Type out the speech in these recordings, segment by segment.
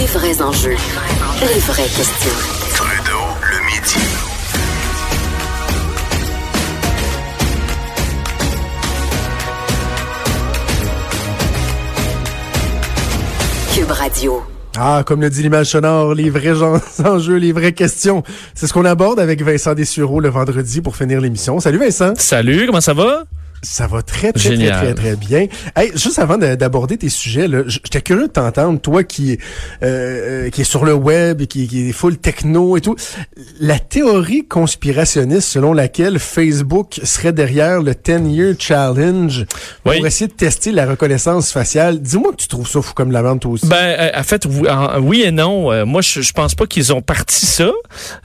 Les vrais enjeux. Les vraies questions. Trudeau, le midi. Cube Radio. Ah, comme le dit l'image sonore, les vrais gens- enjeux, les vraies questions. C'est ce qu'on aborde avec Vincent Dessureau le vendredi pour finir l'émission. Salut Vincent. Salut, comment ça va? Ça va très, très, très, très, très bien. Hey, juste avant de- d'aborder tes sujets, j'étais curieux de t'entendre, toi qui, euh, euh, qui est sur le web, et qui, qui est full techno et tout. La théorie conspirationniste selon laquelle Facebook serait derrière le 10-year challenge pour essayer de tester la reconnaissance faciale. Dis-moi que tu trouves ça fou comme la vente aussi. Ben, euh, en fait, oui, et non. Moi, je, pense pas qu'ils ont parti ça.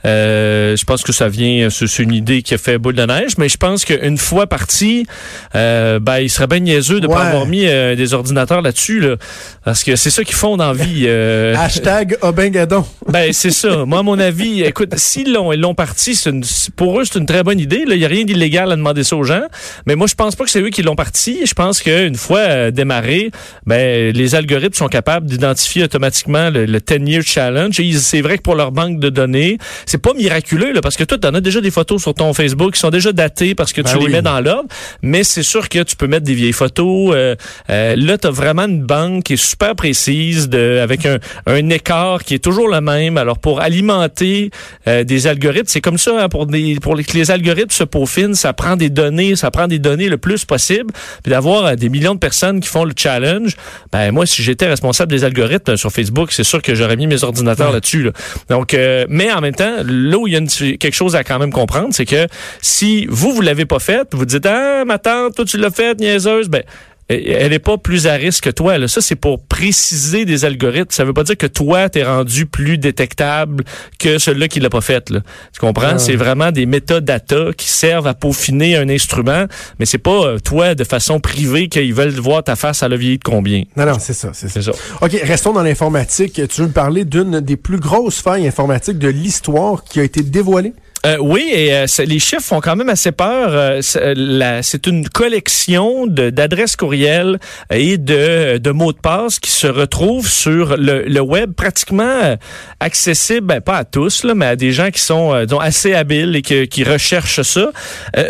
Euh, je pense que ça vient, c'est une idée qui a fait boule de neige, mais je pense qu'une fois parti, euh, ben, il serait bien niaiseux de Ouais. pas avoir mis euh, des ordinateurs là-dessus, là, parce que c'est ça qu'ils font dans la vie. euh, Hashtag Obingadon. Ben c'est ça. Moi, à mon avis, écoute, s'ils l'ont, ils l'ont parti, c'est une- pour eux, c'est une très bonne idée. Il n'y a rien d'illégal à demander ça aux gens. Mais moi, je pense pas que c'est eux qui l'ont parti. Je pense qu'une fois démarré, ben les algorithmes sont capables d'identifier automatiquement le, le 10-year challenge. Et c'est vrai que pour leur banque de données, c'est pas miraculeux là, parce que toi, tu en as déjà des photos sur ton Facebook qui sont déjà datées parce que Ben tu les mets dans l'ordre. Mais c'est sûr que tu peux mettre des vieilles photos. Euh, euh, là, tu as vraiment une banque qui est super précise, de, avec un, un écart qui est toujours le même. Alors, pour alimenter euh, des algorithmes, c'est comme ça, hein, pour, des, pour les, que les algorithmes se peaufinent, ça prend des données, ça prend des données le plus possible. Puis d'avoir euh, des millions de personnes qui font le challenge, ben moi, si j'étais responsable des algorithmes euh, sur Facebook, c'est sûr que j'aurais mis mes ordinateurs là-dessus. là. Donc, euh, mais en même temps, là où il y a une- quelque chose à quand même comprendre, c'est que si vous, vous l'avez pas fait, vous dites, ah, ma toi, tu l'as fait, niaiseuse, ben, elle n'est pas plus à risque que toi. Là. Ça, c'est pour préciser des algorithmes. Ça veut pas dire que toi, t'es rendu plus détectable que celui-là qui l'a pas fait. Là. Tu comprends? Ah. C'est vraiment des métadata qui servent à peaufiner un instrument, mais c'est pas euh, toi, de façon privée, qu'ils veulent voir ta face à la vieillir de combien. Non, non, c'est ça, c'est ça. C'est ça. OK, restons dans l'informatique. Tu veux me parler d'une des plus grosses failles informatiques de l'histoire qui a été dévoilée? Euh, oui, et euh, les chiffres font quand même assez peur. Euh, c'est une collection d'adresses courriels et de, de mots de passe qui se retrouvent sur le, le web, pratiquement accessible, ben, pas à tous, là, mais à des gens qui sont disons, assez habiles et qui recherchent ça.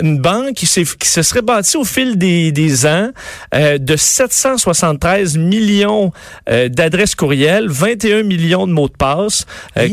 Une banque qui, se serait bâtie au fil des, des ans de 773 millions d'adresses courriels, 21 millions de mots de passe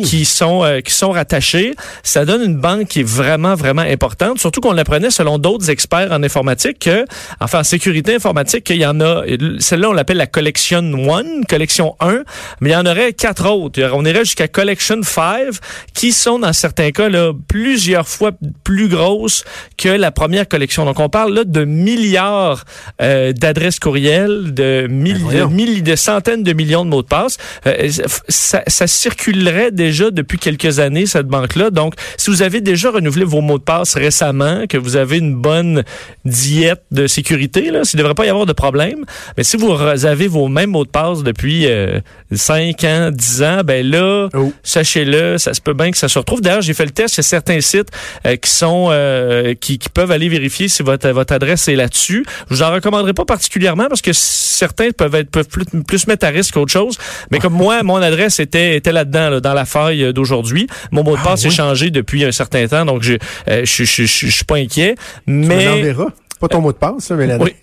qui sont qui sont rattachés. Ça donne une banque qui est vraiment vraiment importante, surtout qu'on l'apprenait selon d'autres experts en informatique que enfin en sécurité informatique qu'il y en a celle-là on l'appelle la collection 1, collection 1, mais il y en aurait quatre autres. On irait jusqu'à collection 5 qui sont dans certains cas là plusieurs fois plus grosses que la première collection. Donc on parle là de milliards euh, d'adresses courriels, de, mille- de, voyons. mille- de centaines de millions de mots de passe. Euh, ça, ça circulerait déjà depuis quelques années, cette banque-là. Donc, si vous avez déjà renouvelé vos mots de passe récemment, que vous avez une bonne diète de sécurité, là, s'il ne devrait pas y avoir de problème. Mais si vous avez vos mêmes mots de passe depuis euh, 5 ans, 10 ans, ben là, Oh. sachez-le, ça se peut bien que ça se retrouve. D'ailleurs, j'ai fait le test chez certains sites euh, qui sont euh, qui, qui peuvent aller vérifier si votre, votre adresse est là-dessus. Je vous en recommanderais pas particulièrement parce que certains peuvent être peuvent plus, plus mettre à risque qu'autre chose. Mais comme moi, mon adresse était était là-dedans, là, dans la faille d'aujourd'hui. Mon mot de Ah, passe oui? est changé depuis un certain temps, donc je euh, je je- je- je suis pas inquiet. Tu me Mais l'enverras. Pas ton mot de passe, mais la oui.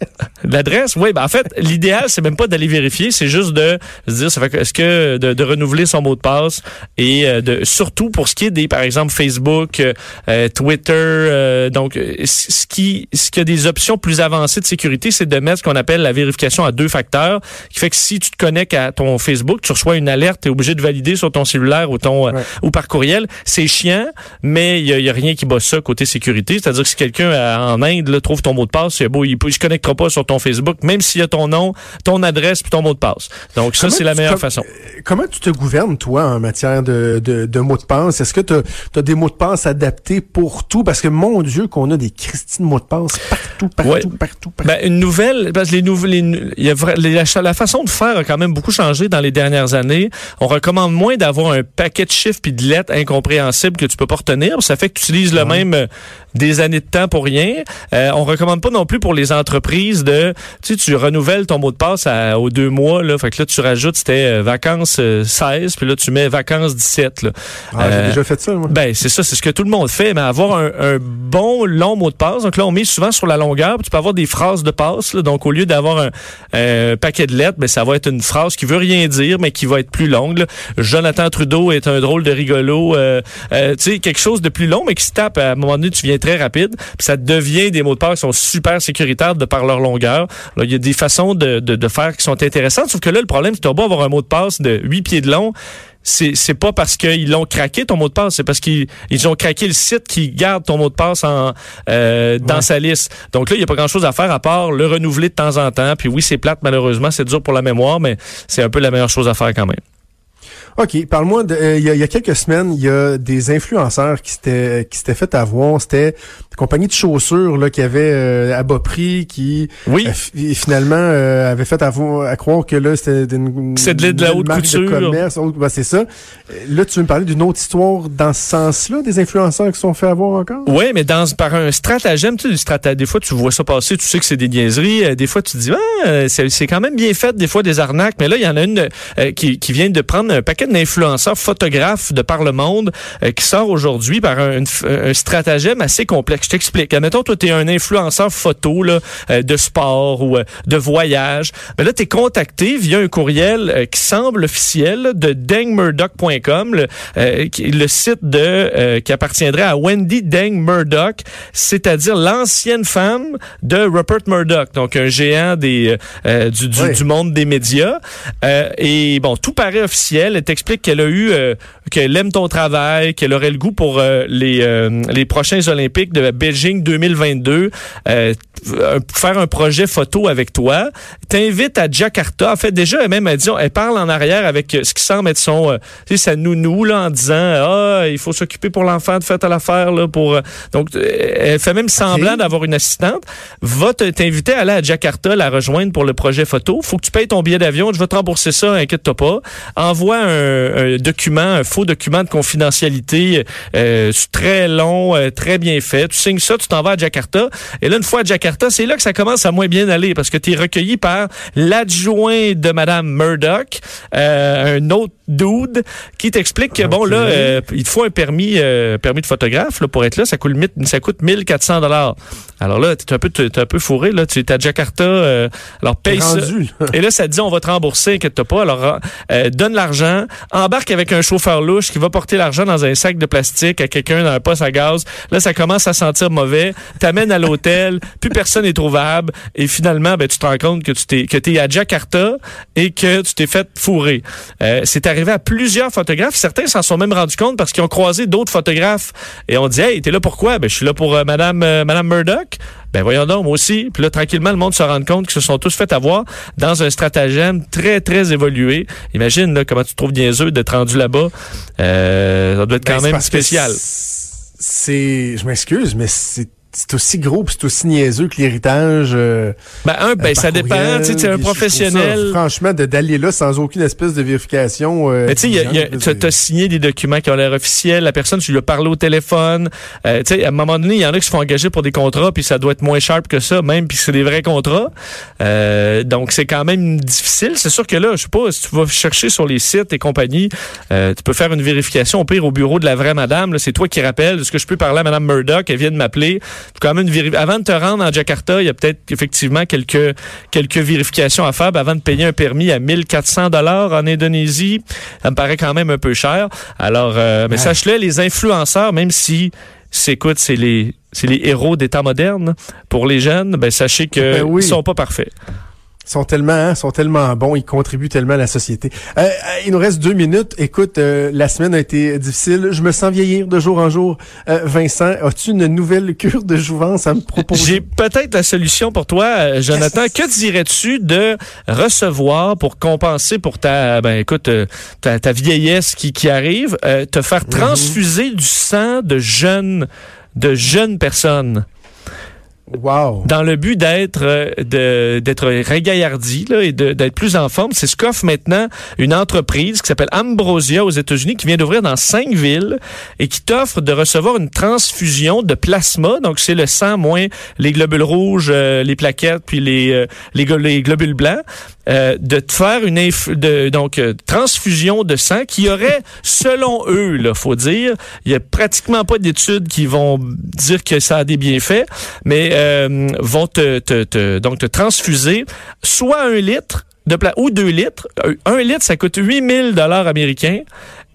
L'adresse, oui. Ben en fait, l'idéal, c'est même pas d'aller vérifier, c'est juste de se dire, ça fait que, est-ce que de, de renouveler son mot de passe et euh, de surtout pour ce qui est des, par exemple, Facebook, euh, euh, Twitter, euh, donc euh, ce qui, ce qui a des options plus avancées de sécurité, c'est de mettre ce qu'on appelle la vérification à deux facteurs, qui fait que si tu te connectes à ton Facebook, tu reçois une alerte, tu es obligé de valider sur ton cellulaire ou ton euh, Ouais. ou par courriel. C'est chiant, mais il y, y a rien qui bat ça côté sécurité. C'est-à-dire que si quelqu'un en Inde là, trouve ton mot de de passe, c'est beau, il ne se connectera pas sur ton Facebook, même s'il y a ton nom, ton adresse puis ton mot de passe. Donc ça, c'est la meilleure com- façon. Comment tu te gouvernes, toi, en matière de, de, de mots de passe? Est-ce que tu as, des mots de passe adaptés pour tout? Parce que, mon Dieu, qu'on a des Christine mots de passe partout, partout, Ouais. partout, partout. Ben, une nouvelle, parce que les nouvelles, il la, la façon de faire a quand même beaucoup changé dans les dernières années. On recommande moins d'avoir un paquet de chiffres puis de lettres incompréhensibles que tu peux pas retenir. Ça fait que tu utilises le même des années de temps pour rien. Euh, on recommande pas non plus pour les entreprises de, tu sais, tu renouvelles ton mot de passe à- aux deux mois, là. Fait que là, tu rajoutes, c'était euh, vacances euh, 16, puis là, tu mets vacances 17, là. Ah, Euh, J'ai déjà fait ça, moi. ben, c'est ça, c'est ce que tout le monde fait, mais avoir un, un bon long mot de passe. Donc là, on met souvent sur la longueur, puis tu peux avoir des phrases de passe. là. donc au lieu d'avoir un, un paquet de lettres, ben, ça va être une phrase qui veut rien dire, mais qui va être plus longue. là. Jonathan Trudeau est un drôle de rigolo. euh, euh, tu sais, quelque chose de plus long, mais qui se tape. À un moment donné, tu viens très rapide, puis ça devient des mots de passe qui sont super sécuritaires de par leur longueur. Là, il y a des façons de, de, de faire qui sont intéressantes, sauf que là, le problème, c'est que tu beau avoir un mot de passe de 8 pieds de long, c'est c'est pas parce qu'ils l'ont craqué ton mot de passe, c'est parce qu'ils ils ont craqué le site qui garde ton mot de passe en euh, dans Ouais. sa liste. Donc là, il y a pas grand-chose à faire à part le renouveler de temps en temps. Puis oui, c'est plate malheureusement, c'est dur pour la mémoire, mais c'est un peu la meilleure chose à faire quand même. OK, parle-moi de euh, il y, a, il y a quelques semaines, il y a des influenceurs qui s'étaient qui s'étaient fait avoir, c'était une compagnie de chaussures là qui avait euh, à bas prix qui Oui. euh, fi- finalement euh, avait fait avoir à croire que là c'était d'une C'est de la- de la haute couture. de commerce, ben, c'est ça. Là, tu veux me parler d'une autre histoire dans ce sens-là des influenceurs qui se sont fait avoir encore? Oui, mais dans par un stratagème, tu sais, du strata- des fois tu vois ça passer, tu sais que c'est des niaiseries, euh, des fois tu te dis ah, euh, c'est c'est quand même bien fait, des fois des arnaques, mais là il y en a une euh, qui, qui vient de prendre un paquet d'influenceurs photographes de par le monde euh, qui sort aujourd'hui par un, un stratagème assez complexe. Je t'explique. Admettons, toi tu es un influenceur photo là, euh, de sport ou euh, de voyage, mais là tu es contacté via un courriel euh, qui semble officiel de dangmurdoch.com, le, euh, qui- le site de euh, qui appartiendrait à Wendy Dang Murdoch, c'est-à-dire l'ancienne femme de Rupert Murdoch, donc un géant des euh, du, du, Oui. du monde des médias. Euh, et bon, tout paraît officiel. T'explique qu'elle a eu euh, qu'elle aime ton travail, qu'elle aurait le goût pour euh, les euh, les prochains Olympiques de Beijing 2022. Euh, euh, faire un projet photo avec toi, t'invite à Jakarta. En fait, déjà, elle même, elle, dit, elle parle en arrière avec ce qui semble être son, tu sais, sa nounou, là, en disant, ah, il faut s'occuper pour l'enfant de fête à l'affaire, là, pour, donc, elle fait même semblant d'avoir une assistante. Va te- t'inviter à aller à Jakarta, la rejoindre pour le projet photo. Faut que tu payes ton billet d'avion. Je vais te rembourser ça, inquiète-toi pas. Envoie un, un document, un faux document de confidentialité, euh, très long, euh, très bien fait. Tu signes ça, tu t'en vas à Jakarta. Et là, une fois à Jakarta, c'est là que ça commence à moins bien aller parce que tu es recueilli par l'adjoint de Madame Murdoch, euh, un autre dude qui t'explique que bon là, euh, il te faut un permis, euh, permis de photographe là, pour être là. Ça coûte, ça coûte 1400 dollars. Alors là, t'es un peu, t'es un peu fourré là. Tu es à Jakarta. euh, alors paye ça. Et là, ça te dit, on va te rembourser, inquiète pas. Alors, euh, donne l'argent, embarque avec un chauffeur louche qui va porter l'argent dans un sac de plastique à quelqu'un dans un poste à gaz. Là, ça commence à sentir mauvais. T'amènes à l'hôtel, plus personne n'est trouvable. Et finalement, ben, tu te rends compte que tu t'es, que t'es à Jakarta et que tu t'es fait fourrer. Euh, c'est arrivé à plusieurs photographes. Certains s'en sont même rendus compte parce qu'ils ont croisé d'autres photographes et on dit, hey, t'es là pourquoi? Ben, je suis là pour euh, Madame, Madame Murdoch. Ben voyons donc, moi aussi. Puis là, tranquillement, le monde se rend compte qu'ils se sont tous fait avoir dans un stratagème très, très évolué. Imagine là, comment tu te trouves niaiseux d'être rendu là-bas. Euh, ça doit être Ben, quand c'est même spécial. C'est, je m'excuse, mais c'est c'est aussi gros c'est aussi niaiseux que l'héritage. euh, Ben, un, ben, euh, ça dépend. Tu sais, t'es un professionnel. ça, franchement, d'aller là sans aucune espèce de vérification. euh, Mais tu sais, il y a- il y a- diligente, t'as- là, t'as signé des documents qui ont l'air officiels. La personne, tu lui as parlé au téléphone. Euh, tu sais, à un moment donné, il y en a qui se font engager pour des contrats, puis ça doit être moins sharp que ça, même, puis c'est des vrais contrats. Euh, donc, c'est quand même difficile. C'est sûr que là, je sais pas, si tu vas chercher sur les sites et compagnie, euh, tu peux faire une vérification au pire au bureau de la vraie madame. C'est toi qui rappelle. Est-ce que je peux parler à Madame Murdoch? Elle vient de m'appeler. Faut quand même une véri- Avant de te rendre en Jakarta, il y a peut-être effectivement quelques quelques vérifications à faire ben, avant de payer un permis à 1400 dollars en Indonésie. Ça me paraît quand même un peu cher. Alors, euh, mais Ouais. sache-le, les influenceurs, même si c'est écoute, c'est les c'est les héros des temps modernes pour les jeunes, ben sachez que Ben oui. ils sont pas parfaits. Sont tellement, hein, sont tellement bons, ils contribuent tellement à la société. Euh, euh, il nous reste deux minutes. Écoute, euh, la semaine a été difficile. Je me sens vieillir de jour en jour. Vincent, as-tu une nouvelle cure de jouvence à me proposer? J'ai peut-être la solution pour toi, Jonathan. Que dirais-tu de recevoir pour compenser pour ta, ben écoute, ta, vieillesse qui, qui arrive, te faire mhm. transfuser du sang de jeunes, de jeunes personnes? Wow. Dans le but d'être euh, d'être régaillardi là, et d'être plus en forme, c'est ce qu'offre maintenant une entreprise qui s'appelle Ambrosia aux États-Unis qui vient d'ouvrir dans cinq villes et qui t'offre de recevoir une transfusion de plasma. Donc c'est le sang moins les globules rouges, euh, les plaquettes puis les, euh, les, les globules blancs. Euh, de te faire une de, donc euh, transfusion de sang qui aurait, selon eux, là, faut dire, il y a pratiquement pas d'études qui vont dire que ça a des bienfaits, mais euh, vont te, transfuser soit un litre de plat ou deux litres. Un litre, ça coûte 8000 dollars américains.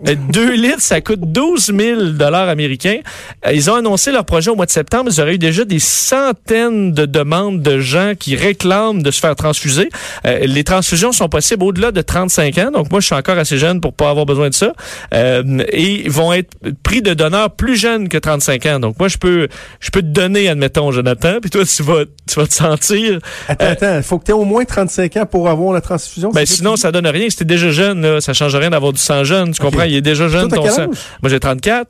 Euh, deux litres, ça coûte 12 000 dollars américains. Euh, ils ont annoncé leur projet au mois de septembre. Ils auraient eu déjà des centaines de demandes de gens qui réclament de se faire transfuser. Euh, les transfusions sont possibles au-delà de 35 ans. Donc moi, je suis encore assez jeune pour pas avoir besoin de ça. et ils vont être pris de donneurs plus jeunes que 35 ans. Donc moi, je peux, je peux te donner, admettons, Jonathan. Puis toi, tu vas, tu vas te sentir. Attends, attends. Faut que tu aies au moins 35 ans pour avoir la transfusion. Ben sinon, ça donne rien. Si t'es déjà jeune, là, ça change rien d'avoir du sang jeune. Tu comprends? Il est déjà jeune, ton. Moi, j'ai 34.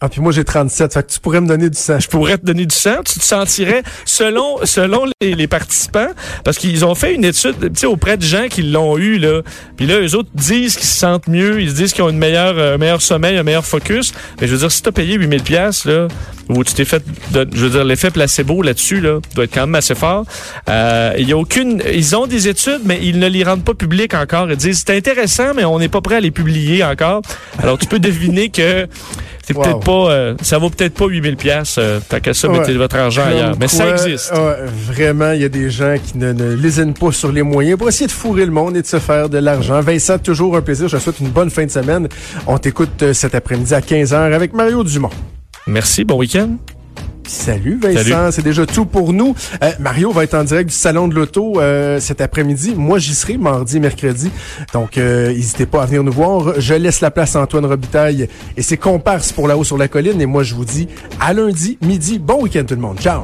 Ah, puis moi, j'ai 37. Fait que tu pourrais me donner du sang. Je pourrais te donner du sang. Tu te sentirais, selon, selon les, participants, parce qu'ils ont fait une étude, tu auprès de gens qui l'ont eu, là. Puis là, eux autres disent qu'ils se sentent mieux. Ils disent qu'ils ont une meilleure, un meilleur sommeil, un meilleur focus. Mais je veux dire, si t'as payé 8000 pièces là, ou tu t'es fait, je veux dire, l'effet placebo là-dessus, là, doit être quand même assez fort. Euh, il y a aucune, ils ont des études, mais ils ne les rendent pas publiques encore. Ils disent, c'est intéressant, mais on n'est pas prêt à les publier encore. Alors, tu peux deviner que c'est peut-être pas, euh, ça vaut peut-être pas 8000 pièces. Euh, Tant qu'à ça, mettez votre argent ailleurs. Mais ça existe. vraiment, il y a des gens qui ne, ne lésinent pas sur les moyens pour essayer de fourrer le monde et de se faire de l'argent. Vincent, toujours un plaisir. Je te souhaite une bonne fin de semaine. On t'écoute euh, cet après-midi à 15h avec Mario Dumont. Merci. Bon week-end. Salut Vincent, c'est déjà tout pour nous. Euh, Mario va être en direct du salon de l'auto euh, cet après-midi. Moi, j'y serai mardi, mercredi. Donc, euh, n'hésitez pas à venir nous voir. Je laisse la place à Antoine Robitaille et ses comparses pour la haut sur la colline. Et moi, je vous dis à lundi, midi. Bon week-end tout le monde. Ciao.